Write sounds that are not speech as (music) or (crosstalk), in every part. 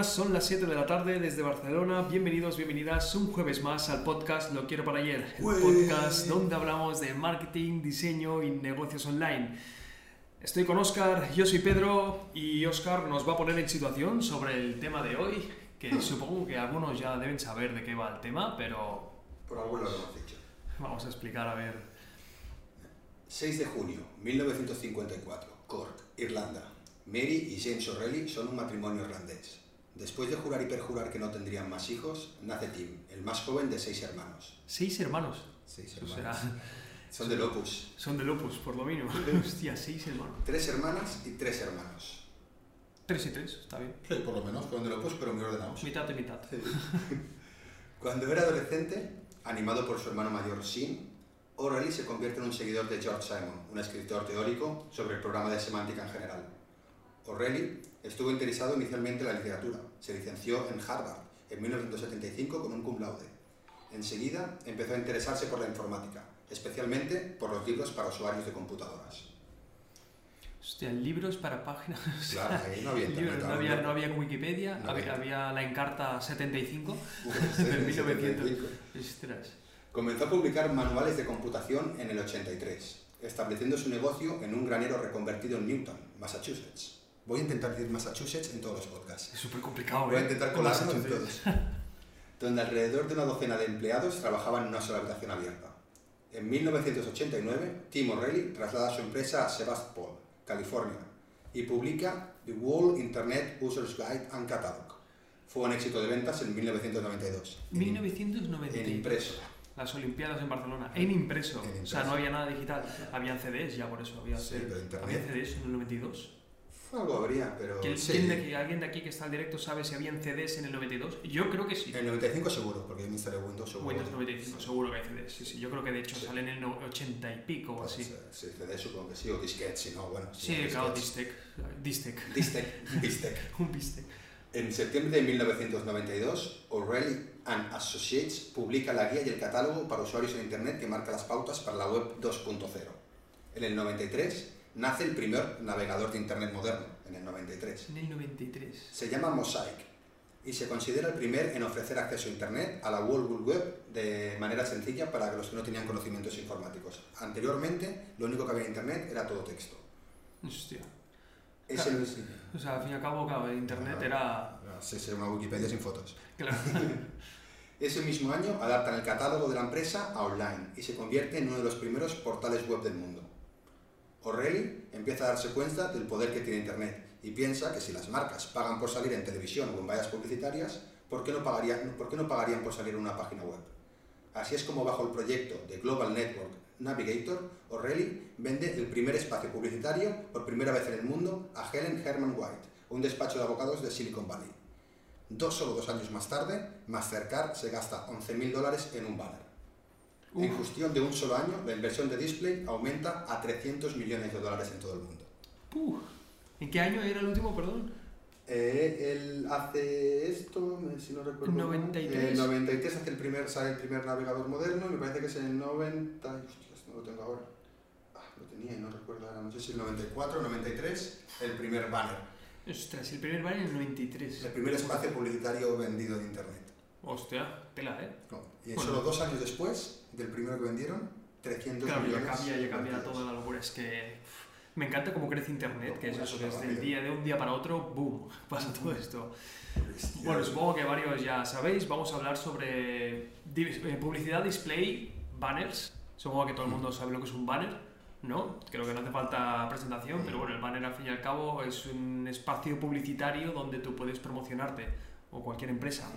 Buenas, son las 7 de la tarde desde Barcelona. Bienvenidos, bienvenidas un jueves más al podcast Lo Quiero para Ayer, el podcast donde hablamos de marketing, diseño y negocios online. Estoy con Oscar, yo soy Pedro y Oscar nos va a poner en situación sobre el tema de hoy, que (laughs) supongo que algunos ya deben saber de qué va el tema, pero... Por algo lo hemos dicho. Vamos a explicar, a ver. 6 de junio 1954, Cork, Irlanda. Mary y James O'Reilly son un matrimonio irlandés. Después de jurar y perjurar que no tendrían más hijos, nace Tim, el más joven de seis hermanos. ¿Seis hermanos? Seis hermanos. será- (laughs) Son de Lopus. Son de Lopus, por lo mínimo. (laughs) Hostia, seis hermanos. Tres hermanas y tres hermanos. Tres y tres, está bien. Sí, por lo menos, con de Lopus, pero muy ordenados. Mitad y mitad. (laughs) Cuando era adolescente, animado por su hermano mayor Sean, O'Reilly se convierte en un seguidor de George Simon, un escritor teórico sobre el programa de semántica en general. O'Reilly estuvo interesado inicialmente en la literatura. Se licenció en Harvard en 1975 con un cum laude. Enseguida empezó a interesarse por la informática, especialmente por los libros para usuarios de computadoras. Hostia, libros para páginas. Claro, ahí no había (laughs) Libros, no, había, no había Wikipedia, No había, había. la Encarta 75 (laughs) Sí, del 1900. 75. Ostras. Comenzó a publicar manuales de computación en el 83, estableciendo su negocio en un granero reconvertido en Newton, Massachusetts. Voy a intentar decir Massachusetts en todos los podcasts. Es súper complicado, Voy a ¿eh? intentar Con las colarlo en todos. Donde alrededor de una docena de empleados trabajaban en una sola habitación abierta. En 1989, Tim O'Reilly traslada su empresa a Sebastopol, California, y publica The World Internet Users Guide and Catalog. Fue un éxito de ventas en 1992. En- 1990. En impreso. Las Olimpiadas en Barcelona. En impreso. En O sea, impreso. no había nada digital. Habían CDs ya por eso. Había, Sí, pero internet. había CDs en el 92. Algo habría, pero. ¿Quién, sí. de aquí, ¿Alguien de aquí que está al directo sabe si habían CDs en el 92? Yo creo que sí. En el 95 seguro, porque me instalé Windows seguro. Windows 95, seguro que hay CDs. Sí, sí. Yo creo que de hecho Sí. sale en el no- 80 y pico o así. Sí, CD supongo que sí, o disquete, si no, bueno. Sí, no, claro. Distec. Distec. Distec, (laughs) Distec. Un bistec. En septiembre de 1992, O'Reilly and Associates publica la guía y el catálogo para usuarios en Internet que marca las pautas para la web 2.0. En el 93 nace el primer navegador de Internet moderno, en el 93. En el 93. Se llama Mosaic y se considera el primer en ofrecer acceso a Internet a la World Wide Web de manera sencilla para los que no tenían conocimientos informáticos. Anteriormente, lo único que había en Internet era todo texto. Hostia. Claro. O sea, al fin y al cabo, claro, internet era. Sí, sí, una Wikipedia sin fotos. Claro. (laughs) Ese mismo año adaptan el catálogo de la empresa a online y se convierte en uno de los primeros portales web del mundo. O'Reilly empieza a darse cuenta del poder que tiene Internet y piensa que si las marcas pagan por salir en televisión o en vallas publicitarias, ¿por qué no pagarían, por salir en una página web? Así es como bajo el proyecto de Global Network Navigator, O'Reilly vende el primer espacio publicitario por primera vez en el mundo a Helen Herman White, un despacho de abogados de Silicon Valley. Dos solo dos años más tarde, Mastercard se gasta 11.000 dólares en un banner. En Uf. cuestión de un solo año, la inversión de display aumenta a 300 millones de dólares en todo el mundo. Puh. ¿En qué año era el último, perdón? Eh, él hace esto, eh, si no recuerdo. mal, 93. En el 93 hace el primer, sale el primer navegador moderno y me parece que es en el 90. Hostias, no lo tengo ahora. Ah, lo tenía y no recuerdo ahora. No sé si el 94 o 93, el primer banner. Ostras, el primer bar en el 93. El primer espacio publicitario vendido en internet. Hostia, tela, ¿eh? No, Y Bueno. solo dos años después del primero que vendieron, 300 Claro, ya millones. cambia, ya cambia vendidos. toda la locura. Es que me encanta cómo crece Internet, que es eso, que desde el día de un día para otro, boom, (laughs) pasa todo esto. Bueno, supongo que varios ya sabéis, vamos a hablar sobre eh, publicidad, display, banners. Supongo que todo el mundo sabe lo que es un banner, ¿no? Creo que no hace falta presentación, pero bueno, el banner al fin y al cabo es un espacio publicitario donde tú puedes promocionarte o cualquier empresa.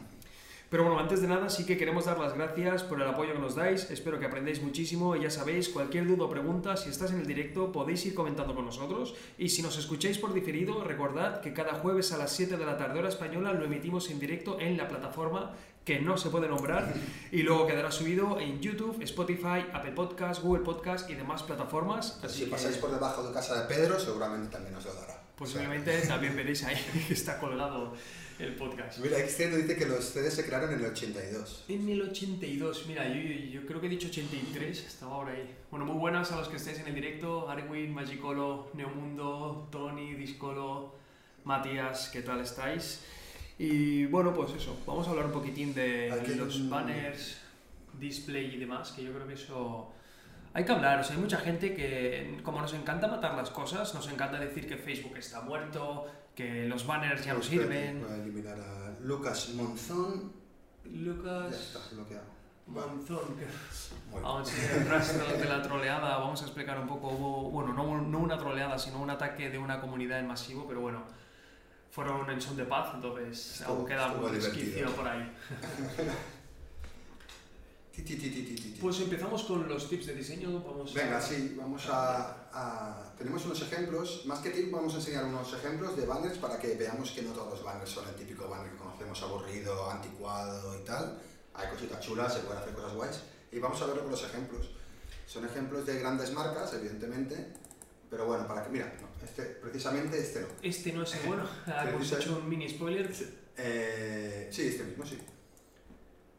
Pero bueno, antes de nada sí que queremos dar las gracias por el apoyo que nos dais, espero que aprendáis muchísimo y ya sabéis, cualquier duda o pregunta, si estás en el directo podéis ir comentando con nosotros y si nos escucháis por diferido, recordad que cada jueves a las 7 de la tarde hora española lo emitimos en directo en la plataforma que no se puede nombrar y luego quedará subido en YouTube, Spotify, Apple Podcast, Google Podcast y demás plataformas. Así si que pasáis por debajo de casa de Pedro, seguramente también os lo dará. posiblemente también veréis ahí (laughs) que está colgado el podcast. Mira, dice que los CDs se crearon en el 82. En el 82, mira, yo, yo- yo creo que he dicho 83, estaba ahora ahí. Bueno, muy buenas a los que estéis en el directo, Arwin, Magicolo, Neomundo, Tony, Discolo, Matías, ¿qué tal estáis? Y bueno, pues eso, vamos a hablar un poquitín de Aquí los un- banners, display y demás, que yo creo que eso hay que hablar. O sea, hay mucha gente que, como nos encanta matar las cosas, nos encanta decir que Facebook está muerto, que los banners ya no sirven. Voy a eliminar a Lucas Monzón. Ya Lucas está bloqueado. Monzón, que bien. Vamos a el rastro de la (laughs) troleada, vamos a explicar un poco, hubo- bueno, no, no una troleada, sino un ataque de una comunidad en masivo, pero bueno, fueron en son de paz, entonces Estuvo- aún queda algún resquicio por ahí. (laughs) Pues empezamos con los tips de diseño, vamos Venga, a... sí, vamos a, a- Tenemos unos ejemplos, más que tips vamos a enseñar unos ejemplos de banners para que veamos que no todos los banners son el típico banner que conocemos aburrido, anticuado y tal. Hay cositas chulas, se pueden hacer cosas guays. Y vamos a verlo con los ejemplos. Son ejemplos de grandes marcas, evidentemente, pero bueno, para que... Mira, no, este, precisamente este no. Este no es el bueno, (laughs) hemos hecho un mini spoiler. Eh, sí, este mismo, sí.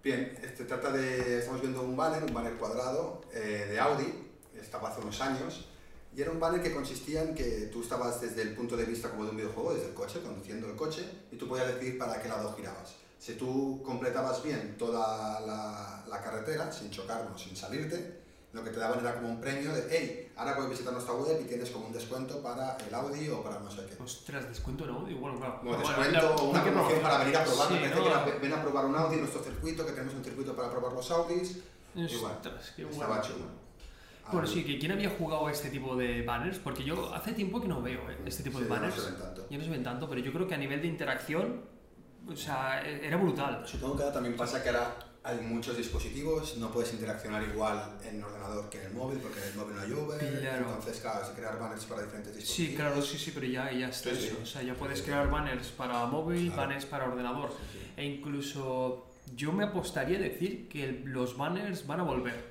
Bien, este trata de. Estamos viendo un banner, un banner cuadrado eh, de Audi, estaba hace unos años, y era un banner que consistía en que tú estabas desde el punto de vista como de un videojuego, desde el coche, conduciendo el coche, y tú podías decidir para qué lado girabas. Si tú completabas bien toda la, la carretera, sin chocarnos, sin salirte, lo que te daban era como un premio de, hey, ahora puedes visitar nuestra web y tienes como un descuento para el Audi o para no sé qué. Ostras, descuento no, y bueno, claro. Como Bueno, descuento o una promoción para venir a probar. Sí, me parece ¿no? que ven a probar un Audi en nuestro circuito, que tenemos un circuito para probar los Audis. Igual, Ostras, qué Estaba bueno. chulo. Bueno, Ah, sí, que quién había jugado a este tipo de banners, porque yo hace tiempo que no veo eh, este tipo sí, de ya no banners. se ven tanto. Ya no se ven tanto, pero yo creo que a nivel de interacción, o sea, e- era brutal. Supongo que ahora también pasa que ahora hay muchos dispositivos, no puedes interaccionar igual en el ordenador que en el móvil, porque en el móvil no hay Uber, Claro. entonces claro, crear banners para diferentes dispositivos. Sí, claro, sí, sí, pero ya, ya está Sí, eso. O sea, ya puedes crear banners para móvil, Claro. banners para ordenador. E incluso yo me apostaría a decir que los banners van a volver.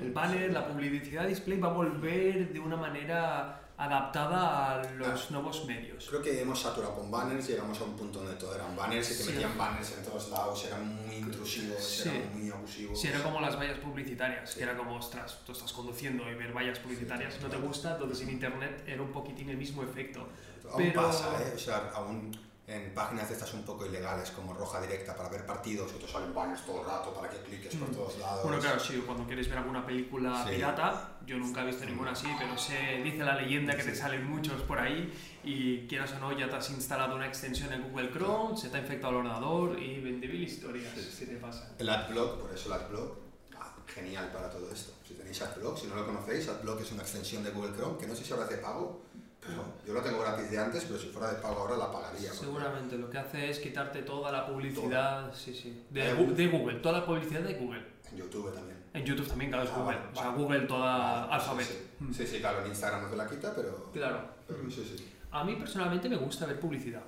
El banner, la publicidad display va a volver de una manera adaptada a los Ah. nuevos medios. Creo que hemos saturado con banners, llegamos a un punto donde todo eran banners y te Sí. metían banners en todos lados, eran muy intrusivos, Sí. eran muy abusivos. Si era como las vallas publicitarias, Sí. que era como, ostras, tú estás conduciendo y ver vallas publicitarias Sí, no te claro. gusta, entonces en internet era un poquitín el mismo efecto. Aún Pero- pasa, ¿eh? O sea, aún en páginas de estas un poco ilegales como Roja Directa para ver partidos que te salen banners todo el rato para que cliques por Mm. todos lados. Bueno, claro, sí, cuando quieres ver alguna película Sí. pirata, yo nunca he visto ninguna así, pero sé, dice la leyenda que te Sí. salen muchos por ahí y quieras o no, ya te has instalado una extensión en Google Chrome, se te ha infectado el ordenador y 20.000 historias Sí. si te pasa. El AdBlock, por eso el AdBlock, ah, genial para todo esto. Si tenéis AdBlock, si no lo conocéis, AdBlock es una extensión de Google Chrome que no sé si ahora de pago, yo lo tengo gratis de antes, pero si fuera de pago ahora la pagaría. Seguramente lo que hace es quitarte toda la publicidad, sí, sí, de, Gu- de Google, toda la publicidad de Google. En YouTube también. En YouTube también, claro, es Ah, Google. vale, o sea, vale. Google toda Vale, alfabet. Sí, Mm. sí. sí, claro, en Instagram no te la quita, pero, Claro. pero sí, sí. A mí personalmente me gusta ver publicidad.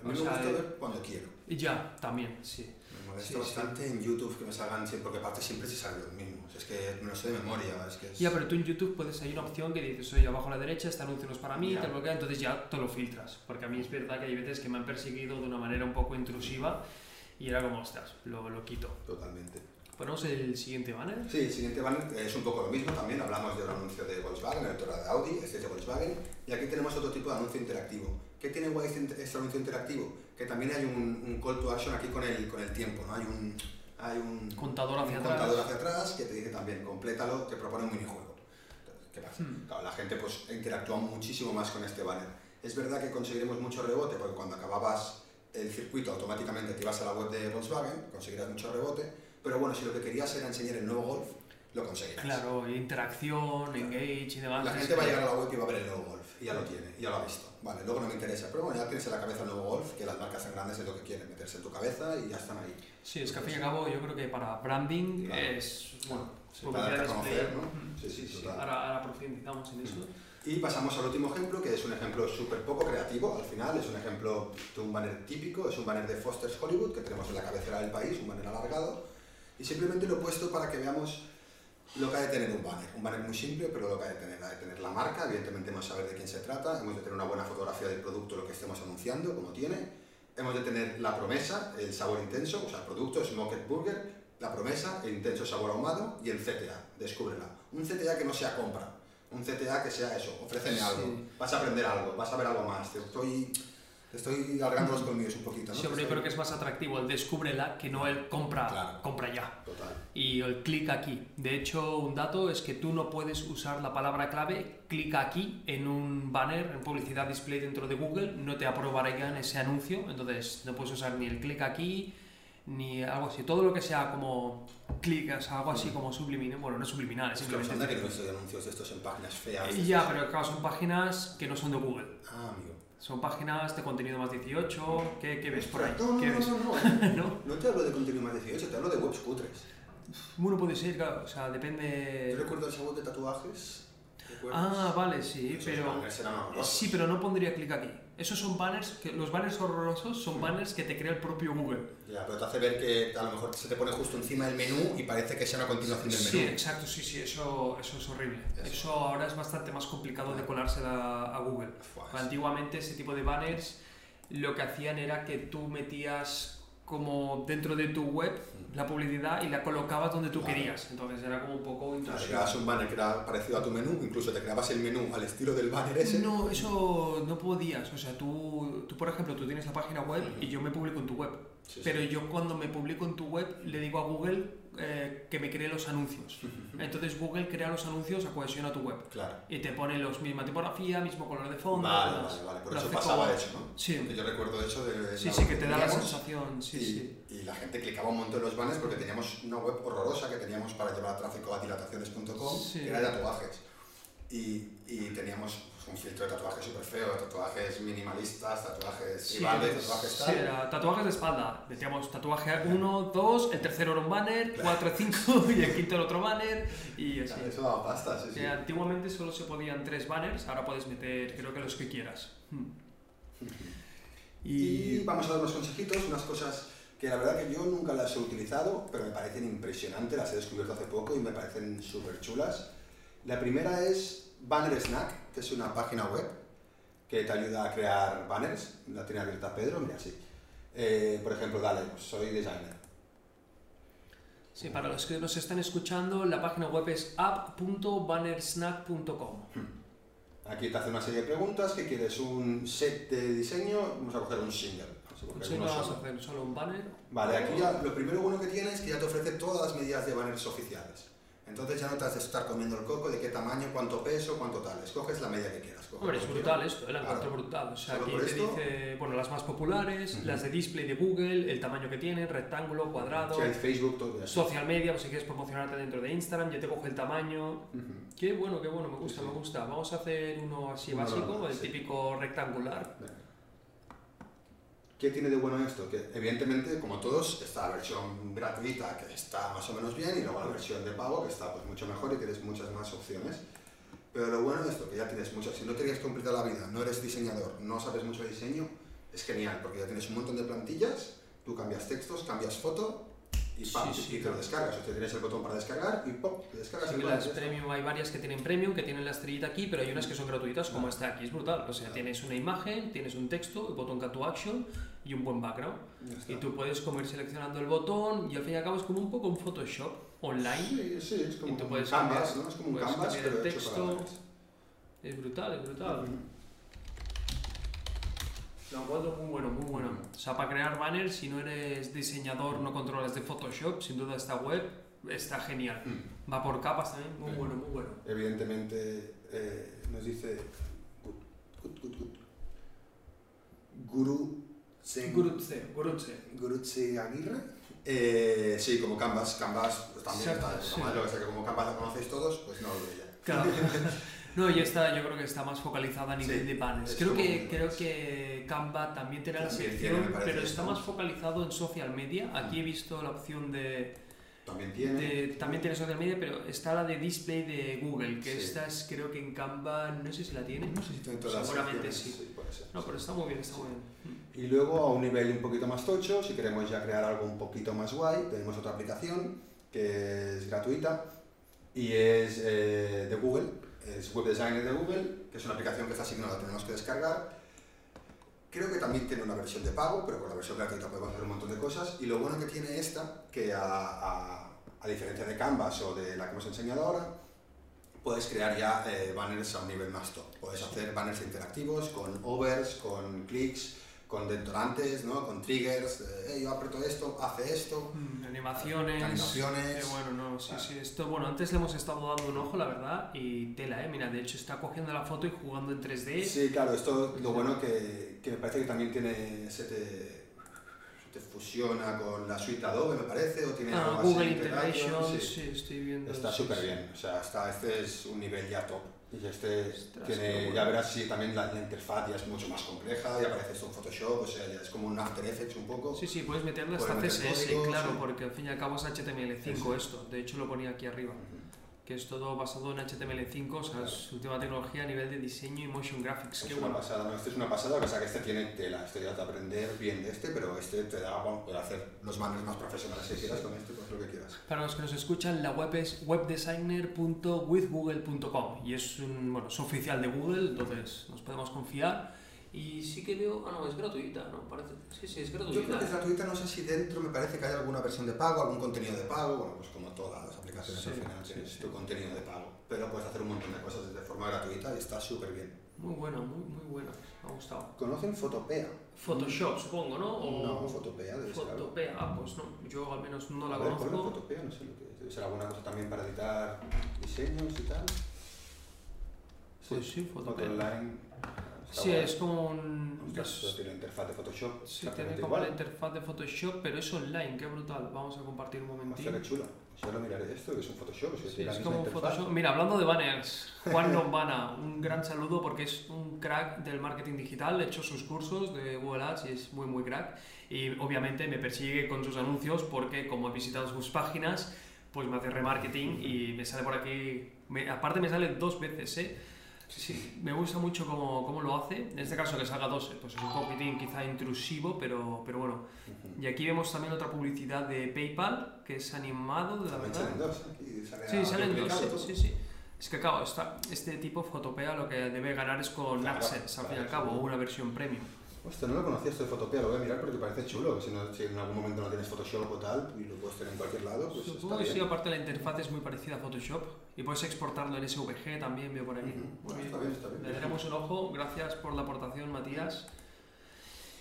A mí O me sea, gusta eh, ver cuando quiero. Y ya, también, sí. Me molesta Sí, sí. bastante en YouTube que me salgan siempre, porque aparte siempre se salen los mismos. Es que me lo sé de memoria, es que es... Ya, pero tú en YouTube puedes, hay una opción que dices, oye, abajo a la derecha, este anuncio no es para mí, Ya. te bloquea, entonces ya te lo filtras. Porque a mí es verdad que hay veces que me han perseguido de una manera un poco intrusiva y era como, ostras, lo, lo quito. Totalmente. Ponemos el siguiente banner. Sí, el siguiente banner es un poco lo mismo también. Hablamos de un anuncio de Volkswagen, el otro era de Audi, este es de Volkswagen. Y aquí tenemos otro tipo de anuncio interactivo. ¿Qué tiene guay este, este anuncio interactivo? Que también hay un, un call to action aquí con el, con el tiempo, ¿no? Hay un, hay un Contador hacia un atrás. contador hacia atrás que te dice también, complétalo, te propone un minijuego. ¿Qué pasa? Hmm. Claro, la gente pues interactúa muchísimo más con este banner. Es verdad que conseguiremos mucho rebote porque cuando acababas el circuito automáticamente te ibas a la web de Volkswagen, conseguirás mucho rebote, pero bueno, si lo que querías era enseñar el nuevo Golf, lo conseguirás. Claro, interacción, engage y demás. La gente va a llegar a la web y va a ver el nuevo Golf, y ya lo tiene, ya lo ha visto. Vale, luego no me interesa, pero bueno, ya tienes en la cabeza el nuevo Golf, que las marcas tan grandes es lo que quieren, meterse en tu cabeza y ya están ahí. Sí, es que al fin y al cabo yo creo que para branding Claro. es, bueno, Sí, para darte a publicidad conocer, display. ¿no? Mm, Sí, sí, total. Ahora, ahora profundizamos en eso. Y pasamos al último ejemplo, que es un ejemplo súper poco creativo al final, es un ejemplo de un banner típico, es un banner de Foster's Hollywood que tenemos en la cabecera del país, un banner alargado, y simplemente lo he puesto para que veamos lo que ha de tener un banner. Un banner muy simple, pero lo que ha de tener, ha de tener la marca, evidentemente hemos de saber de quién se trata, hemos de tener una buena fotografía del producto, lo que estemos anunciando, como tiene, hemos de tener la promesa, el sabor intenso, o sea, el producto, Smoked Burger, la promesa, el intenso sabor ahumado y el CTA, descúbrela. Un CTA que no sea compra, un CTA que sea eso, ofréceme Sí. algo, vas a aprender algo, vas a ver algo más, te estoy... Estoy alargando los colmillos un poquito, ¿no? Sí, hombre, yo creo que es más atractivo el descúbrela que no el compra, Claro. compra ya. Total. Y el clic aquí. De hecho, un dato es que tú no puedes usar la palabra clave clic aquí en un banner, en publicidad display dentro de Google, no te aprobarían ese anuncio, entonces no puedes usar ni el clic aquí ni algo así. Todo lo que sea como clic, o sea, algo así como subliminal, bueno, no es subliminal, es Es que simplemente... que no estoy anuncios de estos en páginas feas. Ya, pero claro, son páginas que no son de Google. Ah, amigo. Son páginas de contenido más 18, ¿qué, qué ves por ahí? No, no, ¿Qué no, ves? no, no. (laughs) ¿No? No te hablo de contenido más 18, te hablo de webs cutres. Bueno, puede ser, claro, o sea, depende... Yo recuerdo web de tatuajes. Ah, vale, sí, pero... Sí, pero no pondría clic aquí. Esos son banners, que los banners horrorosos son banners que te crea el propio Google. Ya, pero te hace ver que a lo mejor se te pone justo encima del menú y parece que sea una continuación del Sí, menú. exacto, sí, sí, eso, eso es horrible. Eso. Eso. ahora es bastante más complicado de colarse a, a Google. Antiguamente ese tipo de banners lo que hacían era que tú metías como dentro de tu web la publicidad y la colocabas donde tú querías. Entonces era como un poco intrusivo. creabas un banner que era parecido a tu menú, incluso te creabas el menú al estilo del banner ese. No, eso no podías. O sea, tú, tú, por ejemplo, tú tienes la página web y yo me publico en tu web. Sí, sí. Pero yo cuando me publico en tu web le digo a Google eh, que me cree los anuncios. Entonces Google crea los anuncios a cohesión a tu web. Claro. Y te pone los misma tipografía, mismo color de fondo. Vale, vale, vale. Por eso pasaba como- eso, ¿no? Sí. Que yo recuerdo eso de. Sí, la sí, web que te da la sensación. Sí, y, sí. y la gente clicaba un montón en los banners porque teníamos una web horrorosa que teníamos para llevar tráfico a dilataciones.com, Sí. que era de tatuajes. Y, y teníamos un filtro de tatuajes súper feo, tatuajes minimalistas, tatuajes Sí, tribales, tatuajes sí, tal. era tatuajes de espalda. Metíamos tatuaje 1, 2, el tercero era un banner, Claro. 4, 5 (laughs) y el quinto era otro banner y así. Claro, Eso daba pasta, sí, sí. Que antiguamente solo se podían tres banners, ahora puedes meter creo que los que quieras. Hmm. (laughs) Y vamos a dar unos consejitos, unas cosas que la verdad que yo nunca las he utilizado, pero me parecen impresionantes, las he descubierto hace poco y me parecen súper chulas. La primera es Banner Snack, que es una página web que te ayuda a crear banners. La tiene abierta Pedro, mira, sí. Eh, por ejemplo, dale, soy designer. Sí, para los que nos están escuchando, la página web es app.bannersnack.com. Aquí te hace una serie de preguntas, que quieres un set de diseño, vamos a coger un single. Uno no vamos solo. a hacer solo un banner. Vale, aquí ya lo primero bueno que tiene es que ya te ofrece todas las medidas de banners oficiales. Entonces ya no te has de estar comiendo el coco de qué tamaño, cuánto peso, cuánto tal. Escoges la medida que quieras. Hombre, es brutal esto, el encuentro Claro. brutal. O sea, aquí te esto- dice, bueno, las más populares, las de display de Google, el tamaño que tienen, rectángulo, cuadrado, Sí, hay Facebook, todo eso. social media, pues si quieres promocionarte dentro de Instagram, ya te coge el tamaño. Qué bueno, qué bueno, me gusta, Sí, sí. me gusta. Vamos a hacer uno así Uno básico, el típico rectangular. ¿Qué tiene de bueno esto? Que evidentemente, como todos, está la versión gratuita que está más o menos bien y luego la versión de pago que está pues, mucho mejor y tienes muchas más opciones. Pero lo bueno de esto, que ya tienes muchas, si no te quieres complicar la vida, no eres diseñador, no sabes mucho de diseño, es genial, porque ya tienes un montón de plantillas, tú cambias textos, cambias foto y, pam, Sí, sí, y te lo descargas. O sea, tienes el botón para descargar y pop, te descargas Sí, el las premium hay varias que tienen premium, que tienen la estrellita aquí, pero hay unas que son gratuitas, como esta aquí, es brutal. O sea, tienes una imagen, tienes un texto, el botón Call to Action y un buen background. Y tú puedes como ir seleccionando el botón y al fin y al cabo es como un poco un Photoshop online. Sí, sí, es como Y tú un puedes canvas, cambiar- ¿no? Es como un canvas, cambiar el pero hecho para texto. Es brutal, es brutal. Ujú. Lo encuentro muy bueno, muy bueno. O sea, para crear banners, si no eres diseñador, no controlas de Photoshop, sin duda esta web está genial. Mm. Va por capas también, muy Sí. bueno, muy bueno. Evidentemente eh, nos dice Gut- Gut- Gut. Guru Sen- Gurutse, Gurutse. Gurutse Aguirre. Eh, sí, como Canvas, Canvas pues, también Exacto, está sí. madre, lo que sea que como Canvas la conocéis todos, pues no lo veía. Claro. (laughs) No, y esta yo creo que está más focalizada a nivel Sí, de banners. es Creo que, creo que Canva también tiene la sección, pero está más focalizado en social media. Aquí he visto la opción de, También tiene. de- también tiene social media, pero está la de display de Google, que Sí. esta es creo que en Canva, no sé si la tiene. No sé si tiene todas las Seguramente sí. puede ser. No, pero está muy bien, está muy bien. Y luego a un nivel un poquito más tocho, si queremos ya crear algo un poquito más guay, tenemos otra aplicación que es gratuita y es eh, de Google, es Web Designer de Google, que es una aplicación que está asignada, la tenemos que descargar. Creo que también tiene una versión de pago, pero con la versión gratuita podemos hacer un montón de cosas. Y lo bueno que tiene esta, que a, a- diferencia de Canvas o de la que hemos enseñado ahora, puedes crear ya eh, banners a un nivel más top. Puedes hacer banners interactivos con overs, con clics, con detonantes, ¿no? Con triggers, eh, yo aprieto esto, hace esto. Mm, animaciones. Animaciones. Qué bueno, no, sí, Vale. sí. Esto, bueno, antes le hemos estado dando un ojo, la verdad, y tela, ¿eh? Mira, de hecho está cogiendo la foto y jugando en 3D. Sí, claro, esto lo bueno que, que me parece que también tiene, se te, se te fusiona con la suite Adobe, me parece, o tiene Ah, Google Integration, sí. sí. estoy viendo. Está súper sí. bien, o sea, está, este es un nivel ya top. Y este Ostras, tiene, ya verás si también la, la interfaz ya es mucho más compleja, ya aparece esto en Photoshop, o sea, ya es como un After Effects un poco. Sí, sí, puedes meterle hasta CSS, código, claro, sí. porque al fin y al cabo es HTML5 Sí, sí. esto. De hecho, lo ponía aquí arriba. Que es todo basado en HTML5, o sea, es última tecnología a nivel de diseño y motion graphics. Es Qué una bueno. pasada, no, este es una pasada, o sea que este tiene tela, este ya te aprender bien de este, pero este te da, bueno, puede hacer los banners más profesionales que quieras con este, pues lo que quieras. Para los que nos escuchan, la web es webdesigner.withgoogle.com y es un, bueno, es oficial de Google, entonces nos podemos confiar. Y sí que veo, ah no, es gratuita, ¿no? Parece, sí, sí, es Yo creo gratuita. que es gratuita, no sé si dentro me parece que hay alguna versión de pago, algún contenido de pago, bueno, pues como todas las aplicaciones Sí, al final sí, tienes sí. tu contenido de pago, pero puedes hacer un montón de cosas de forma gratuita y está súper bien. Muy buena, muy, muy buena, me ha gustado. ¿Conocen Photopea? Photoshop, supongo, ¿no? O No, Photopea debe ser. Photopea, ah, pues no, yo al menos no la A ver, conozco. Photopea, no sé lo que es. Debe ser alguna cosa también para editar diseños y tal. Pues sí. Online. Sí, es como un... Ostras, es- tiene interfaz de Photoshop. Sí, tiene como la igual. interfaz de Photoshop, pero es online, qué brutal. Vamos a compartir un momentín. qué. Pues yo lo miraré esto, que es un Photoshop. Es, Sí, la es como interfaz. Photoshop. Mira, hablando de banners, Juan Lombana, un gran saludo porque es un crack del marketing digital, ha hecho sus cursos de Google Ads y es muy, muy crack. Y obviamente me persigue con sus anuncios porque como he visitado sus páginas, pues me hace remarketing y me sale por aquí, me- aparte me sale dos veces, ¿eh? Sí, me gusta mucho cómo, cómo lo hace. En este caso que salga dos, pues es un poquitín quizá intrusivo, pero, pero bueno. Ujú. Y aquí vemos también otra publicidad de PayPal, que es animado, de la verdad. salen dos. Aquí sale Sí, salen dos, sí, sí, sí. Es que claro, está, este tipo Fotopea lo que debe ganar es con Claro, al fin y al cabo, sí. o una versión premium. Hostia, no lo conocía esto de Photopea, lo voy a mirar porque parece chulo. Si, no, si en algún momento no tienes Photoshop o tal y lo puedes tener en cualquier lado, pues Supongo está que sí, aparte la interfaz es muy parecida a Photoshop y puedes exportarlo en SVG también, veo por aquí. Ujú. Muy Ah, bien. está bien, está bien. Le daremos un ojo, gracias por la aportación, Matías.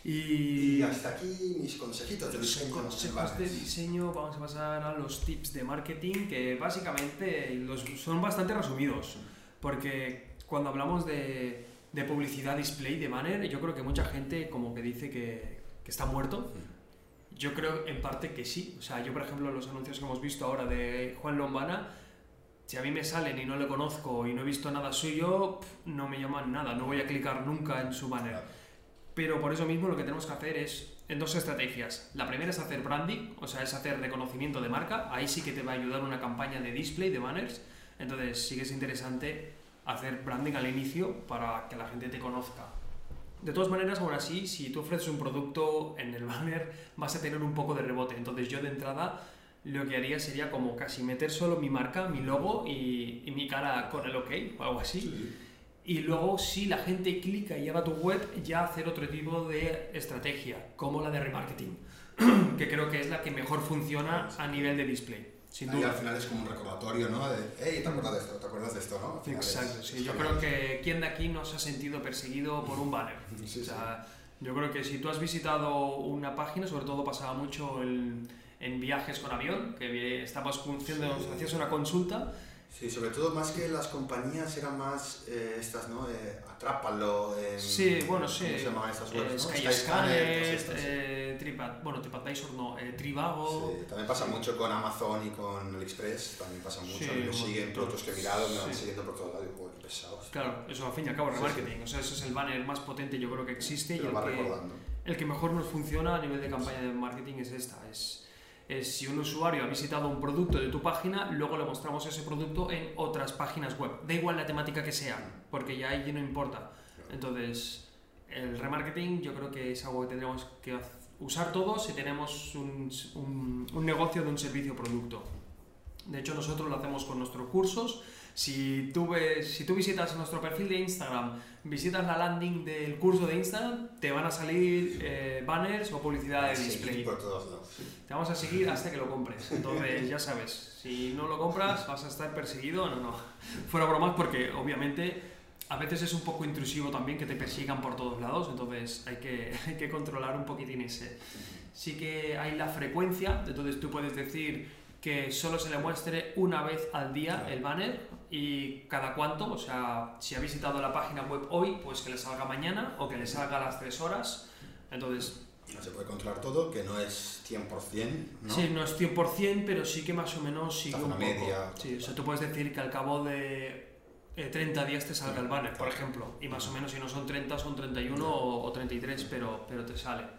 Y Y, hasta aquí mis consejitos de diseño. consejos de diseño, vamos a pasar a los tips de marketing que básicamente los, son bastante resumidos. Porque cuando hablamos de, de publicidad display, de banner, yo creo que mucha gente como que dice que, que está muerto. Yo creo en parte que sí. O sea, yo por ejemplo los anuncios que hemos visto ahora de Juan Lombana, si a mí me salen y no le conozco y no he visto nada suyo, no me llaman nada, no voy a clicar nunca en su banner. Pero por eso mismo lo que tenemos que hacer es en dos estrategias. La primera es hacer branding, o sea, es hacer reconocimiento de marca. Ahí sí que te va a ayudar una campaña de display, de banners. Entonces sí que es interesante hacer branding al inicio para que la gente te conozca. De todas maneras, aún así, si tú ofreces un producto en el banner, vas a tener un poco de rebote. Entonces yo de entrada lo que haría sería como casi meter solo mi marca, mi logo y, y mi cara con el OK o algo así. Sí. Y luego, si la gente clica y llega a tu web, ya hacer otro tipo de estrategia, como la de remarketing, (clears throat) que creo que es la que mejor funciona a nivel de display, sin Ahí al duda. final es como un recordatorio, ¿no? De, hey, ¿te acuerdas de esto? ¿Te acuerdas de esto, no? Al es- Exacto, sí. es Yo genial. creo que ¿quién de aquí no se ha sentido perseguido por un banner? (laughs) Sí, O sea, yo creo que si tú has visitado una página, sobre todo pasaba mucho en, en viajes con avión, que estabas haciendo, Sí. hacías una consulta Sí, sobre todo más que las compañías eran más eh, estas, ¿no? Eh, atrápalo. Sí, bueno, sí. ¿Cómo se llaman estas webs? Eh, no? Todas estas. eh, bueno, TripAdvisor no, eh, Trivago. Sí, también pasa mucho con Amazon y con AliExpress, también pasa mucho. Sí, me siguen productos que he mirado, me van Sí. siguiendo por todos lados qué pesados. Claro, eso al fin y al cabo es Sí, remarketing. O sea, eso es el banner más potente yo creo que existe Te y lo el va que, recordando. el que mejor nos funciona a nivel de campaña de marketing es esta. Es, es si un usuario ha visitado un producto de tu página, luego le mostramos ese producto en otras páginas web. Da igual la temática que sea, porque ya ahí no importa. Entonces, el remarketing yo creo que es algo que tendremos que usar todos si tenemos un, un- un negocio de un servicio o producto. De hecho, nosotros lo hacemos con nuestros cursos. Si tú, ves, si tú visitas nuestro perfil de Instagram, visitas la landing del curso de Instagram, te van a salir eh, banners o publicidad de display. por todos lados. Te vamos a seguir hasta que lo compres. Entonces, (laughs) ya sabes, si no lo compras, vas a estar perseguido. No, no. Fuera bromas, porque obviamente a veces es un poco intrusivo también que te persigan por todos lados, entonces hay que, (laughs) hay que controlar un poquitín ese. Sí que hay la frecuencia, entonces tú puedes decir que solo se le muestre una vez al día el banner y cada cuánto, o sea, si ha visitado la página web hoy, pues que le salga mañana o que le salga a las 3 horas. Entonces, no se puede controlar todo, que no es 100%, ¿no? Sí, no es 100%, pero sí que más o menos sigue una un media. poco. Sí, o sea, tú puedes decir que al cabo de eh, 30 días te salga el banner, por ejemplo, y más o menos si no son 30 son 31 o, o 33, pero, pero te sale.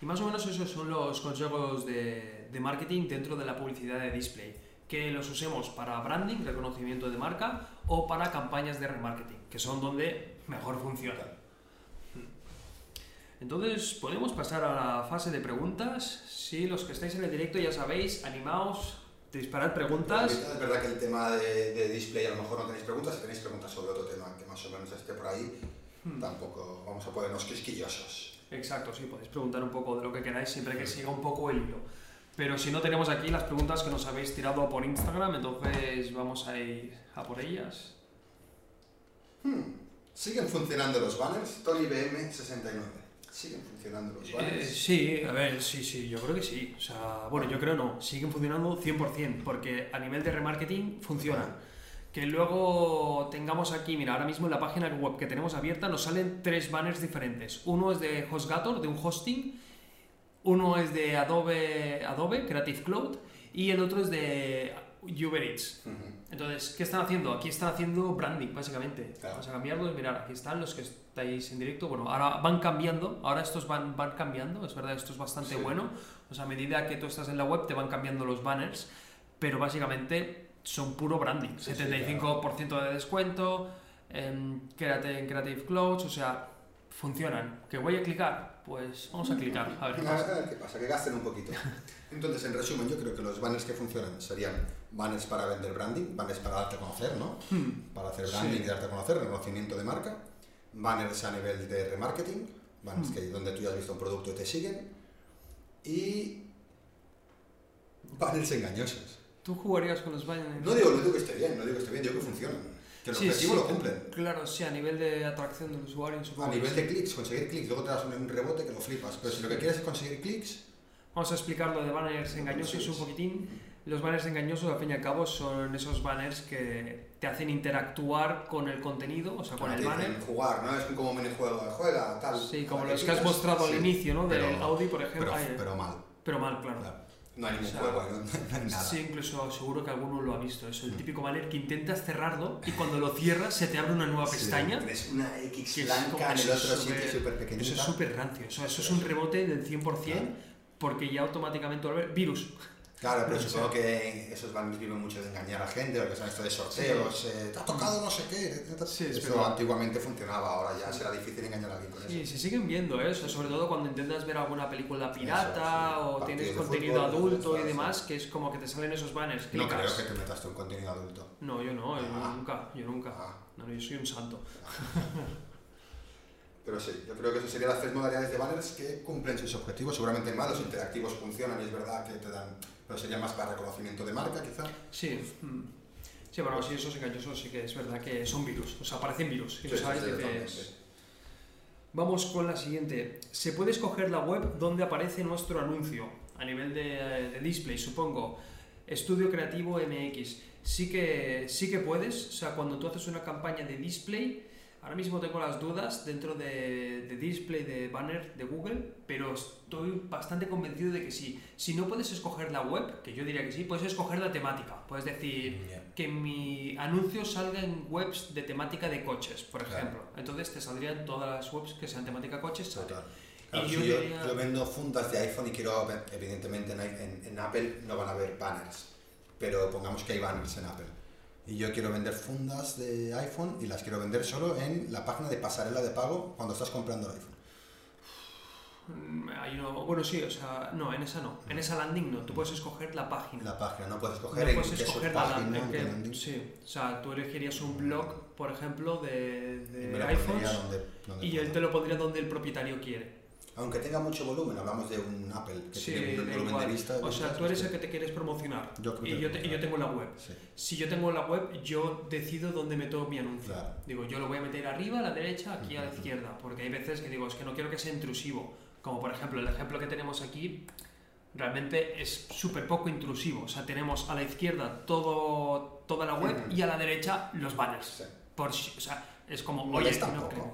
Y más o menos esos son los consejos de, de marketing dentro de la publicidad de display, que los usemos para branding, reconocimiento de marca, o para campañas de remarketing, que son donde mejor funciona. Entonces, podemos pasar a la fase de preguntas. Sí, los que estáis en el directo ya sabéis, animaos, disparad preguntas. Es verdad que el tema de, de display a lo mejor no tenéis preguntas, si tenéis preguntas sobre otro tema que más o menos esté por ahí, Hmm. tampoco vamos a ponernos quisquillosos. Exacto, sí, podéis preguntar un poco de lo que queráis, siempre que siga un poco el hilo. Pero si no, tenemos aquí las preguntas que nos habéis tirado por Instagram, entonces vamos a ir a por ellas. Hmm. ¿Siguen funcionando los banners? Tony BM69. ¿Siguen funcionando los Eh, banners? sí, a ver, sí, sí, yo creo que sí. O sea, bueno, yo creo no, siguen funcionando 100%, porque a nivel de remarketing funcionan. Que luego tengamos aquí, mira, ahora mismo en la página web que tenemos abierta nos salen tres banners diferentes. Uno es de HostGator, de un hosting, uno es de Adobe, Adobe Creative Cloud y el otro es de Uber Eats. Entonces, ¿qué están haciendo? Aquí están haciendo branding, básicamente. Claro. Vamos a cambiarlos. Mirad, aquí están los que estáis en directo. Bueno, ahora van cambiando. Ahora estos van, van cambiando. Es verdad, esto es bastante Sí. bueno. O sea, a medida que tú estás en la web, te van cambiando los banners. Pero básicamente son puro branding. Sí, sí, 75% de descuento. En Creative, en Creative Clouds. O sea, funcionan. ¿Que voy a clicar? Pues vamos a clicar. A ver qué pasa. qué pasa, que gasten un poquito. Entonces, en resumen, yo creo que los banners que funcionan serían banners para vender branding, banners para darte a conocer, ¿no? Hmm. Para hacer branding Sí. y darte a conocer, reconocimiento de marca, banners a nivel de remarketing, banners Hmm. que, donde tú ya has visto un producto y te siguen, y banners engañosos. ¿Tú jugarías con los banners? No digo, no digo que esté bien, no digo que esté bien, digo que funcionan, que el Sí, objetivo sí, lo cumplen. Claro, sí, a nivel de atracción del usuario. A nivel sí. de clics, conseguir clics, luego te das un, rebote que lo flipas, pero si lo que quieres es conseguir clics, Vamos a explicar lo de banners engañosos un poquitín. Los banners engañosos, al fin y al cabo, son esos banners que te hacen interactuar con el contenido, o sea, con te el banner. jugar, ¿no? Es como un minijuego, juega, tal. Sí, como los que has mostrado al inicio, ¿no? Del Audi, por ejemplo. Pero, pero mal. pero mal, claro. claro. No hay ningún O sea, juego no, no hay nada. Sí, incluso seguro que alguno lo ha visto. Es el típico banner que intentas cerrarlo y cuando lo cierras se te abre una nueva Sí, pestaña. Tienes una X que es blanca en el es otro sitio súper pequeñita. Eso es súper rancio. O sea, eso es un rebote del 100% porque ya automáticamente... Virus. Claro, pero supongo que esos banners viven mucho de engañar a gente, o que son esto de sorteos, eh, te ha tocado no sé qué. Sí, es eso antiguamente funcionaba, ahora ya será difícil engañar a alguien con Sí, eso. se siguen viendo ¿eh? Eso, sobre todo cuando intentas ver alguna película pirata Eso, sí. o Partidos tienes contenido fútbol, adulto y sí. demás, que es como que te salen esos banners. No creo que te metas tú en contenido adulto. No, yo no, yo Ah. nunca, yo nunca. Ah, No, no, yo soy un santo. (laughs) pero sí, yo creo que esas serían las tres modalidades de banners que cumplen sus objetivos. Seguramente más los interactivos funcionan y es verdad que te dan, pero sería más para reconocimiento de marca quizá. Sí. mm. Sí, bueno, sí, esos engañosos sí que es verdad que son virus, o sea, parecen virus. Y Sí, sabes. Vamos con la siguiente. ¿Se puede escoger la web donde aparece nuestro anuncio? A nivel de, de display, supongo. Estudio Creativo MX. Sí que, sí que puedes. O sea, cuando tú haces una campaña de display, ahora mismo tengo las dudas dentro de, de display de banner de Google, pero estoy bastante convencido de que sí. Si no puedes escoger la web, que yo diría que sí, puedes escoger la temática. Puedes decir, que mi anuncio salga en webs de temática de coches, por Claro. ejemplo. Entonces te saldrían todas las webs que sean temática coches. Total. Y Claro, yo si yo, diría- yo vendo fundas de iPhone y quiero, evidentemente en, en- en Apple no van a haber banners, pero pongamos que hay banners en Apple. Y yo quiero vender fundas de iPhone y las quiero vender solo en la página de pasarela de pago cuando estás comprando el iPhone. Mm, Hay uno- bueno, sí, o sea, no, en esa no. En esa landing no. Tú puedes escoger la página. La página, no puedes No escoger en puedes escoger la landing. que- landing. sí, o sea, tú elegirías un blog, por ejemplo, de, de iPhones pondría donde- donde y él te lo pondría donde el propietario quiere. Aunque tenga mucho volumen, hablamos de un Apple que Sí, tiene un volumen igual. de vista. O sea, tú eres el hostia. que te quieres promocionar. Yo que y, yo te- y yo tengo la web. Sí, Si yo tengo la web, yo decido dónde meto mi anuncio. claro. Digo, yo lo voy a meter arriba, a la derecha, aquí a la izquierda. Porque hay veces que digo, es que no quiero que sea intrusivo. Como por ejemplo, el ejemplo que tenemos aquí, realmente es súper poco intrusivo. O sea, tenemos a la izquierda todo, toda la web y a la derecha los banners. Sí. Por o sea, es como, oye, no crees.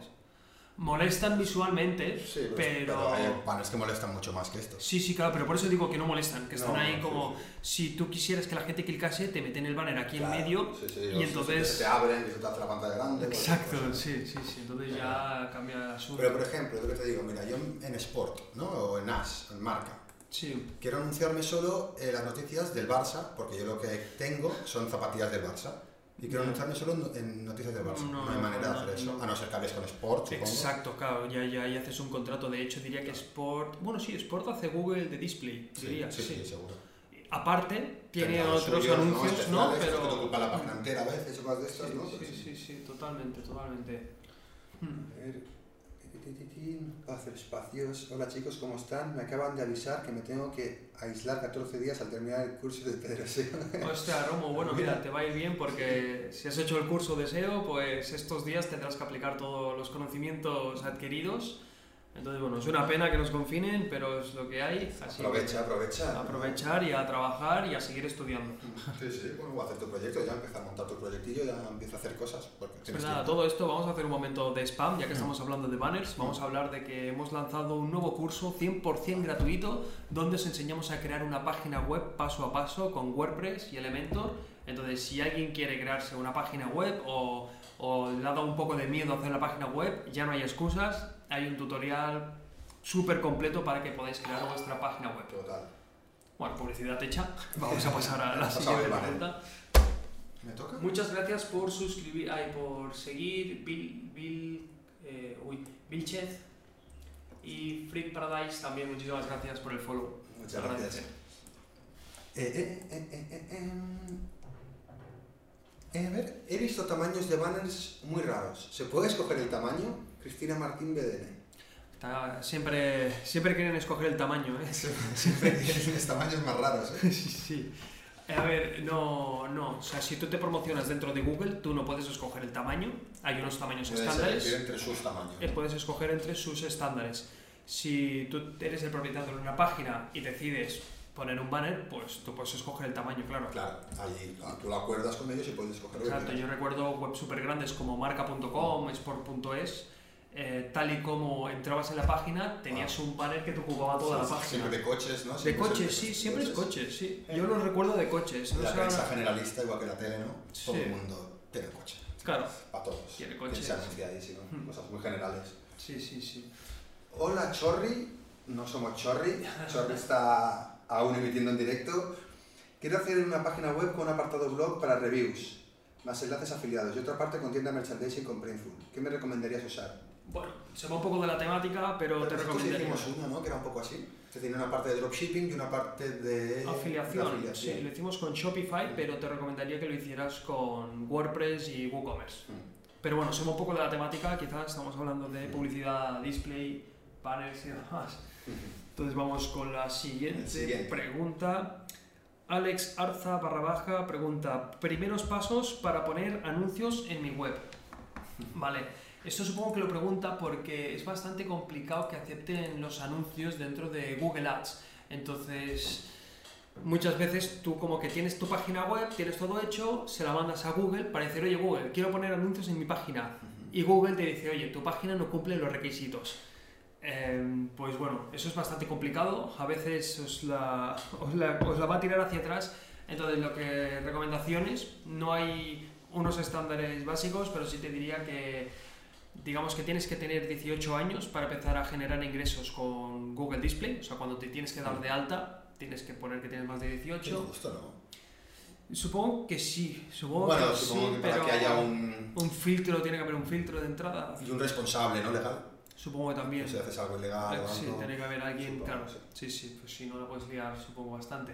Molestan visualmente, Sí, pues, pero... hay paneles que molestan mucho más que estos. Sí, sí, claro, pero por eso digo que no molestan, que están No, ahí sí, como, sí. si tú quisieras que la gente clicase, te meten el banner aquí Claro, en medio sí, sí, y entonces... Se te abren y se te hace la pantalla grande. cualquier Exacto, cosa. sí, sí, sí, entonces ya cambia el asunto. Pero por ejemplo, lo que te digo, mira, yo en Sport, ¿no? O en AS, en marca, Sí, quiero anunciarme solo eh, las noticias del Barça, porque yo lo que tengo son zapatillas del Barça. Y quiero Ya. anunciarme solo en, noticias del Barça. No, No, hay manera no, de hacer eso. no. A no ser que hables con Sport, supongo. exacto, claro, ya, ya, ya haces un contrato, de hecho diría que Sport, bueno sí, Sport hace Google de display, Sí, diría, sí, sí. sí, seguro. Aparte, tiene Tendrá otros suyos, anuncios, ¿no? Especiales, Pero... Que te ocupa la página entera a veces o cosas de estas, Sí, ¿no? sí, Pero sí, sí, totalmente, totalmente. Hmm. A ver, hacer espacios. Hola chicos, ¿cómo están? Me acaban de avisar que me tengo que aislar 14 días al terminar el curso de Pedroseo. (laughs) Hostia, Romo, bueno, mira, te va a ir bien porque (laughs) si has hecho el curso de SEO, pues estos días tendrás que aplicar todos los conocimientos adquiridos. Entonces, bueno, es una pena que nos confinen, pero es lo que hay. Así que Aprovecha, aprovecha. aprovechar y a trabajar y a seguir estudiando. (laughs) Sí, sí, bueno, a hacer tu proyecto, ya empieza a montar tu proyectillo, ya empieza a hacer cosas. Porque Pues nada, todo esto vamos a hacer un momento de spam, ya que estamos hablando de banners. Vamos a hablar de que hemos lanzado un nuevo curso 100% gratuito donde os enseñamos a crear una página web paso a paso con WordPress y Elementor. Entonces, si alguien quiere crearse una página web o, o le ha dado un poco de miedo hacer la página web, ya no hay excusas. Hay un tutorial súper completo para que podáis crear vuestra página web. Total. Bueno, publicidad hecha. (laughs) Vamos a pasar a la siguiente pregunta. ¿Me toca? Muchas gracias por suscribir, ay, por seguir Bill, Bill, eh, uy, Vilchez y Freak Paradise también. Muchísimas gracias por el follow. Muchas agradece. gracias. Eh, eh, eh, a ver, he visto tamaños de banners muy raros. ¿Se puede escoger el tamaño? Cristina Martín BDN. Está- siempre, siempre quieren escoger el tamaño, ¿eh? Siempre tienes tamaños más raros, ¿eh? (laughs) sí, sí. A ver, no, no. O sea, si tú te promocionas dentro de Google, tú no puedes escoger el tamaño. Hay unos tamaños Puedes estándares. elegir entre sus tamaños. eh, puedes escoger entre sus estándares. Si tú eres el propietario de una página y decides poner un banner, pues tú puedes escoger el tamaño, claro. Claro, allí tú lo acuerdas con ellos y puedes escogerlo. Exacto, yo recuerdo webs súper grandes como marca.com, sport.es, eh, tal y como entrabas en la página, tenías un banner que te ocupaba toda la Sí, página. Siempre de coches, ¿no? De coches, es- sí, siempre es coches. coches, sí. Yo lo recuerdo de coches. No La prensa generalista, igual que la tele, ¿no? Sí. Todo el mundo tiene coche. Claro, Para todos. ¿Quién coches. se anuncia ahí, sí, ¿no? Hmm. Cosas muy generales. sí, sí, sí. Hola, Chorri. No somos Chorri. Chorri está aún emitiendo en directo. Quiero hacer una página web con un apartado blog para reviews, más enlaces afiliados y otra parte con tienda merchandising con Printful. ¿Qué me recomendarías usar? Bueno, se va un poco de la temática, pero te nosotros recomendaría. hicimos una, ¿no? Que era un poco así. Es decir, una parte de dropshipping y una parte de Afiliación, de sí, lo hicimos con Shopify, pero te recomendaría que lo hicieras con WordPress y WooCommerce. Hmm. Pero bueno, se va un poco de la temática, quizás estamos hablando de publicidad, display, banners y demás. Entonces vamos con la siguiente, pregunta. Alex Arza barra baja pregunta, primeros pasos para poner anuncios en mi web. Vale, esto supongo que lo pregunta porque es bastante complicado que acepten los anuncios dentro de Google Ads. Entonces, muchas veces tú como que tienes tu página web, tienes todo hecho, se la mandas a Google para decir, oye Google, quiero poner anuncios en mi página. Y Google te dice, oye, tu página no cumple los requisitos. Em, pues bueno, eso es bastante complicado, a veces os la, (laughs) os la, os la va a tirar hacia atrás, entonces lo que recomendaciones, no hay unos estándares básicos, pero sí te diría que digamos que tienes que tener 18 años para empezar a generar ingresos con Google Display, o sea, cuando te tienes que dar de alta, tienes que poner que tienes más de Qué 18. justo, ¿no? Supongo que sí, supongo Bueno, que supongo sí, que para pero que haya un, un filtro, tiene que haber un filtro de entrada, y un responsable, ¿no? Legal. Supongo que también. Si haces algo ilegal o Sí, algo. tiene que haber alguien, supongo, claro. sí. Sí, sí, pues si no la puedes liar, supongo bastante.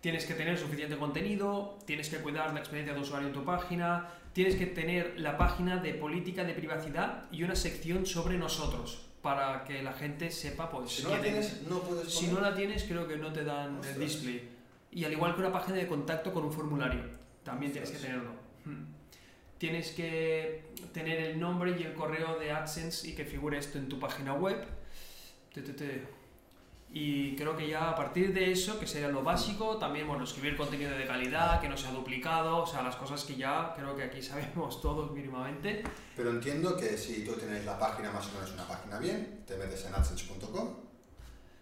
Tienes que tener suficiente contenido, tienes que cuidar la experiencia de usuario en tu página, tienes que tener la página de política de privacidad y una sección sobre nosotros. para que la gente sepa, pues, Si no la tienes, no puedes Si poner. no la tienes, creo que no te dan Ostras. el display. Y al igual que una página de contacto con un formulario, también tienes que Ostras. tenerlo. Hmm. Tienes que tener el nombre y el correo de AdSense y que figure esto en tu página web. Y creo que ya a partir de eso, que sería lo básico, también bueno, escribir contenido de calidad, que no sea duplicado, o sea, las cosas que ya creo que aquí (laughs) sabemos todos mínimamente. Pero entiendo que si tú tienes la página más o menos una página bien, te metes en adsense.com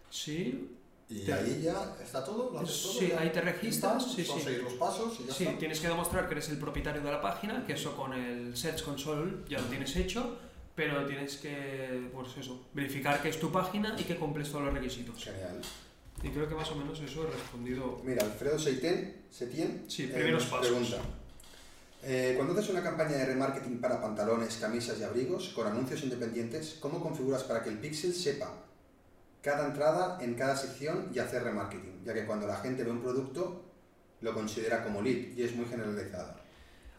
Sí, y Te- ahí ya está todo, lo haces todo. Sí, ya. ahí te registras, sí, son sí. seguir los pasos y ya Sí, está. tienes que demostrar que eres el propietario de la página, que eso con el Search Console ya lo tienes hecho, pero tienes que, pues eso, verificar que es tu página y que cumples todos los requisitos. Genial. Y creo que más o menos eso he respondido. Mira, Alfredo Seitén, Setien Sí, eh, primeros nos pasos. pregunta. eh, cuando haces una campaña de remarketing para pantalones, camisas y abrigos con anuncios independientes, ¿cómo configuras para que el pixel sepa cada entrada en cada sección y hacer remarketing? Ya que cuando la gente ve un producto lo considera como lead y es muy generalizado.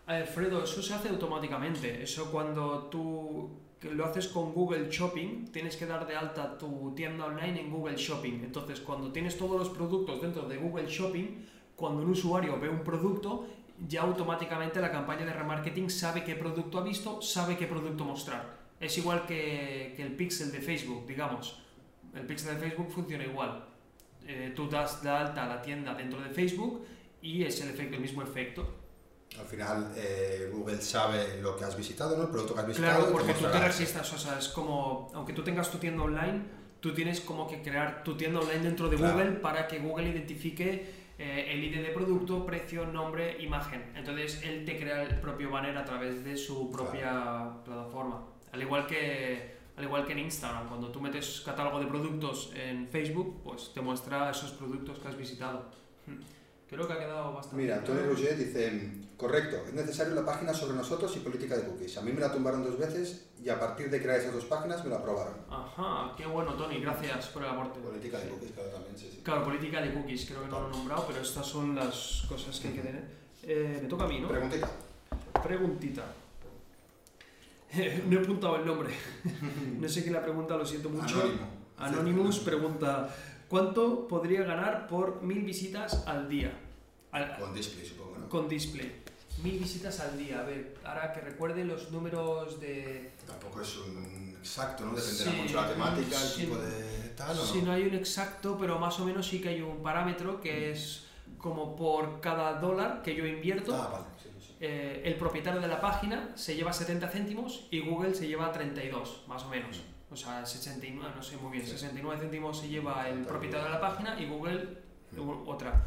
Alfredo, eso se hace automáticamente. Eso cuando tú lo haces con Google Shopping, tienes que dar de alta tu tienda online en Google Shopping. Entonces, cuando tienes todos los productos dentro de Google Shopping, cuando un usuario ve un producto, ya automáticamente la campaña de remarketing sabe qué producto ha visto, sabe qué producto mostrar. Es igual que el pixel de Facebook, digamos. El pixel de Facebook funciona igual. Eh, tú das de alta la tienda dentro de Facebook y es el, efecto, el mismo efecto. Al final, eh, Google sabe lo que has visitado, ¿no? el producto que has visitado. Claro, porque tú te registras, o sea, es como, aunque tú tengas tu tienda online, tú tienes como que crear tu tienda online dentro de Claro. Google para que Google identifique eh, el ID de producto, precio, nombre, imagen. Entonces él te crea el propio banner a través de su propia plataforma. Al igual que al igual que en Instagram, cuando tú metes catálogo de productos en Facebook, pues te muestra esos productos que has visitado. Creo que ha quedado bastante Mira, Tony claro. Roger dice, correcto, es necesario la página sobre nosotros y política de cookies. A mí me la tumbaron dos veces y a partir de crear esas dos páginas me la aprobaron. Ajá, qué bueno, Tony, gracias por el aporte. Política de cookies, claro, también, sí, sí. Claro, política de cookies, creo que no lo he nombrado, pero estas son las cosas que hay que tener. Eh, me toca a mí, ¿no? Preguntita. Preguntita. (laughs) no he apuntado el nombre. (laughs) no sé quién la pregunta, lo siento mucho. Anónimo. Anonymous pregunta: ¿Cuánto podría ganar por mil visitas al día? Al- Con display, supongo, ¿no? con display. Mil visitas al día. A ver, ahora que recuerde los números de. Tampoco es un exacto, ¿no? Dependerá Sí, mucho la temática, el sí. tipo de tal o no. Si no hay un exacto, pero más o menos sí que hay un parámetro que es como por cada dólar que yo invierto. Ah, vale, sí, sí. Eh, el propietario de la página se lleva 70 céntimos y Google se lleva 32, más o menos. O sea, 69, no sé muy bien, Sí. 69 céntimos se lleva el 32. propietario de la página y Google otra.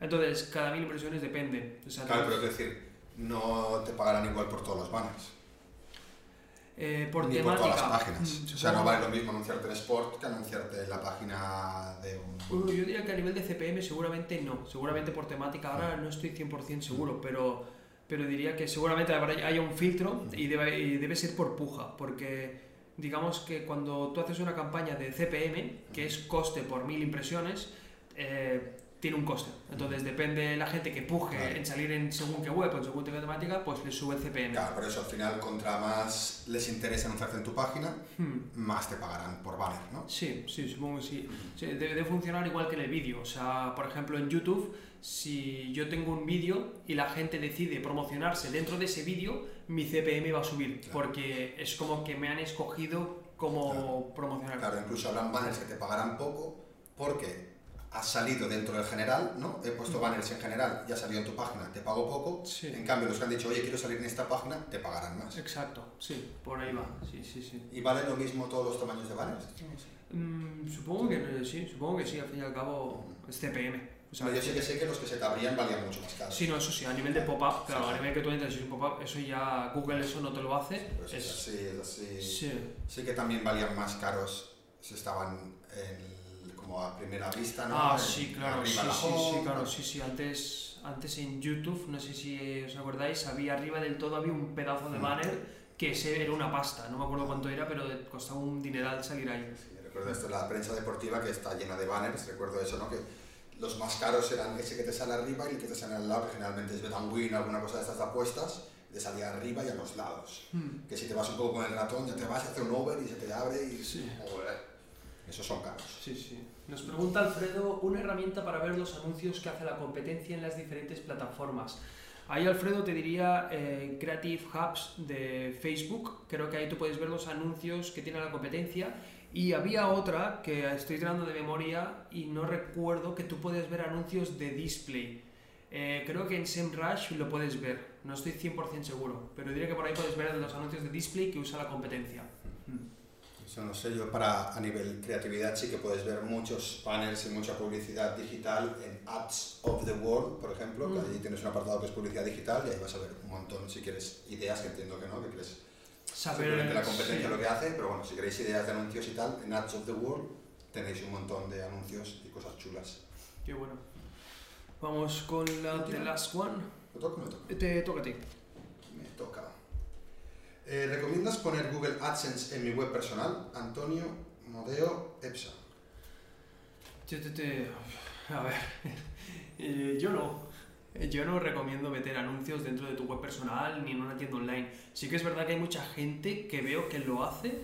Entonces, cada mil impresiones depende. O sea, Claro, pero es decir, no te pagarán igual por todos los banners. eh, por ni temática. por todas las páginas. mm, O sea, no vale lo mismo anunciarte en Sport que anunciarte en la página de un... Yo diría que a nivel de CPM seguramente no, seguramente por temática ahora no estoy 100% seguro, pero, pero diría que seguramente haya un filtro y debe, y debe ser por puja, porque digamos que cuando tú haces una campaña de CPM, que es coste por mil impresiones, eh, tiene un coste. Entonces depende de la gente que puje Vale. en salir en según qué web o en según qué temática, pues le sube el CPM. Claro, por eso al final, contra más les interesa anunciarte en tu página, Hmm. más te pagarán por banner, ¿no? Sí, sí, supongo que sí. Sí, debe de funcionar igual que en el vídeo. O sea, por ejemplo, en YouTube, si yo tengo un vídeo y la gente decide promocionarse dentro de ese vídeo, mi CPM va a subir. Claro. Porque es como que me han escogido como Claro. promocionar. Claro, incluso habrán banners que te pagarán poco porque has salido dentro del general, ¿no? He puesto banners en general y has salido en tu página, te pago poco. Sí. En cambio, los que han dicho, oye, quiero salir en esta página, te pagarán más. Exacto, sí, por ahí va. Sí, sí, sí. ¿Y valen lo mismo todos los tamaños de banners? Mm, supongo que sí, supongo que sí, al fin y al cabo es CPM. O sea, yo sí que sé que los que se te abrían valían mucho más caros. Sí, no, eso sí, a nivel de pop-up, claro, Sí, sí. a nivel que tú entras y es un pop-up, eso ya Google eso no te lo hace. Pues es es- así, es así. sí. Sí que también valían más caros si estaban en, como a primera vista, ¿no? Ah, sí, claro, sí, sí, sí, claro, sí, sí. Antes, antes en YouTube, no sé si os acordáis, había arriba del todo había un pedazo de Mm. banner que ese era una pasta, no me acuerdo cuánto era, pero costaba un dineral salir ahí. Sí, recuerdo esto, la prensa deportiva que está llena de banners, recuerdo eso, ¿no? Que los más caros eran ese que te sale arriba y el que te sale al lado, que generalmente es Bet and Win o alguna cosa de estas apuestas. de salir arriba y a los lados. Hmm. Que si te vas un poco con el ratón, ya te vas, hace un over y se te abre y... Sí. Joder, esos son caros. Sí, sí. Nos pregunta Alfredo, una herramienta para ver los anuncios que hace la competencia en las diferentes plataformas. Ahí Alfredo te diría eh, Creative Hubs de Facebook, creo que ahí tú puedes ver los anuncios que tiene la competencia y había otra que estoy tirando de memoria y no recuerdo que tú puedes ver anuncios de display. Eh, creo que en SEMrush lo puedes ver, no estoy 100% seguro, pero diría que por ahí puedes ver los anuncios de display que usa la competencia. No sé, yo para a nivel creatividad sí que puedes ver muchos banners y mucha publicidad digital en Ads of the World, por ejemplo, que Mm. allí tienes un apartado que es publicidad digital y ahí vas a ver un montón, si quieres ideas, que entiendo que no, que quieres simplemente la competencia sí. lo que hace, pero bueno, si queréis ideas de anuncios y tal, en Ads of the World tenéis un montón de anuncios y cosas chulas. Qué bueno. Vamos con la The Last One. ¿Me toca me toca? Te toca a ti. Eh, ¿Recomiendas poner Google AdSense en mi web personal? Antonio Modeo Epsa. Yo te- A ver, (laughs) eh, yo no. Eh, Yo no recomiendo meter anuncios dentro de tu web personal ni en una tienda online. Sí que es verdad que hay mucha gente que veo que lo hace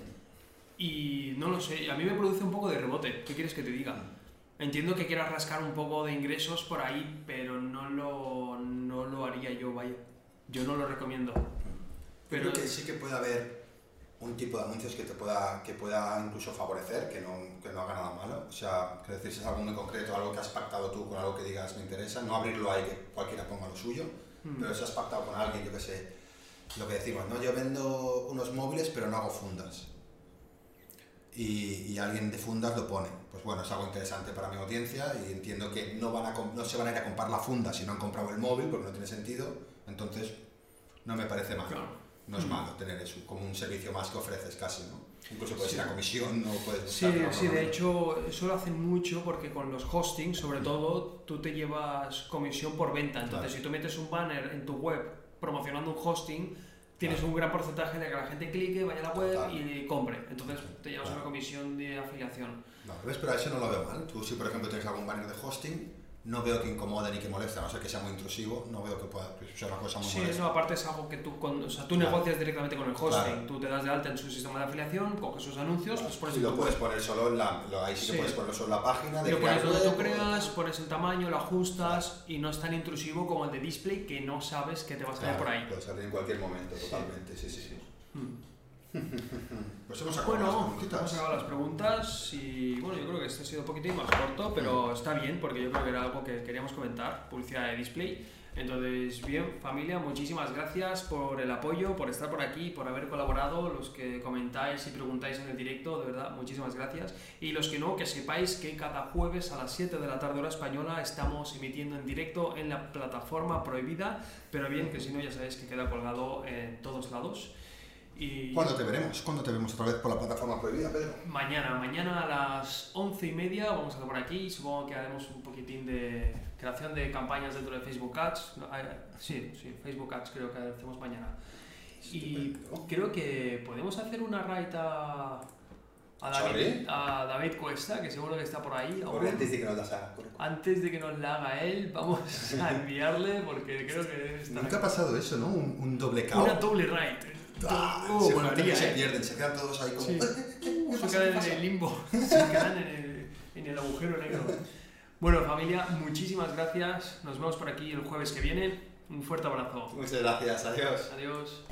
y no lo sé, a mí me produce un poco de rebote. ¿Qué quieres que te diga? Entiendo que quieras rascar un poco de ingresos por ahí, pero no lo, no lo haría yo, vaya. Yo no lo recomiendo. Pero Creo que sí que puede haber un tipo de anuncios que te pueda, que pueda incluso favorecer, que no, que no haga nada malo. O sea, quiero decir, si es algo muy concreto, algo que has pactado tú con algo que digas me interesa, no abrirlo ahí que cualquiera ponga lo suyo, Mm. pero si has pactado con alguien, yo que sé, lo que decimos, ¿no? Yo vendo unos móviles pero no hago fundas. Y, y alguien de fundas lo pone. Pues bueno, es algo interesante para mi audiencia y entiendo que no, van a, no se van a ir a comprar la funda si no han comprado el móvil porque no tiene sentido. Entonces, no me parece mal. Claro. No es malo tener eso como un servicio más que ofreces casi, ¿no? Incluso puedes Sí. ir a comisión, no puedes Sí, sí, de hecho, eso lo hacen mucho porque con los hostings, sobre todo, tú te llevas comisión por venta. Entonces, Claro. si tú metes un banner en tu web promocionando un hosting, tienes Claro. un gran porcentaje de que la gente clique, vaya a la web Total. y compre. Entonces, te llevas Claro. una comisión de afiliación. No, ¿ves? Pero eso no lo veo mal. Tú si por ejemplo tienes algún banner de hosting, no veo que incomode ni que moleste, a no ser que sea muy intrusivo, no veo que pueda sea una cosa muy Sí, molesta. eso aparte es algo que tú, con, o sea, tú Claro. negocias directamente con el hosting. Claro. Tú te das de alta en su sistema de afiliación, coges sus anuncios, los pones y lo puedes web. poner solo en la, lo, ahí sí Sí. puedes ponerlo solo en la página. De Lo pones donde tú creas, pones el tamaño, lo ajustas y no es tan intrusivo como el de display que no sabes que te va a salir por ahí. Puede salir en cualquier momento, totalmente, sí, sí, sí. Hmm. Pues hemos acabado las Bueno, preguntitas. hemos acabado las preguntas y bueno, yo creo que este ha sido un poquitín más corto, pero está bien porque yo creo que era algo que queríamos comentar, publicidad de display. Entonces, bien, familia, muchísimas gracias por el apoyo, por estar por aquí, por haber colaborado, los que comentáis y preguntáis en el directo, de verdad, muchísimas gracias. Y los que no, que sepáis que cada jueves a las 7 de la tarde hora española estamos emitiendo en directo en la plataforma prohibida, pero bien, que si no ya sabéis que queda colgado en todos lados. Y ¿Cuándo te veremos? ¿Cuándo te vemos otra vez por la plataforma prohibida, Pedro? Mañana, mañana a las once y media vamos a estar por aquí. Supongo que haremos un poquitín de creación de campañas dentro de Facebook Ads. Eh, Sí, sí, Facebook Ads creo que hacemos mañana. Y creo que podemos hacer una raid a, David, a David Cuesta, que seguro que está por ahí. antes de que nos das a... corre. Antes de que nos la haga él, vamos a (laughs) enviarle porque creo que Nunca ha pasado eso, ¿no? Un, un doble aquí. KO. Una doble raid. Ah, Oh, se, ¿eh? pierden, se quedan todos ahí como... Sí. (laughs) ¿qué se quedan en el limbo, (laughs) se quedan en el, en el agujero negro. Bueno, familia, muchísimas gracias. Nos vemos por aquí el jueves que viene. Un fuerte abrazo. Muchas gracias, adiós. Adiós.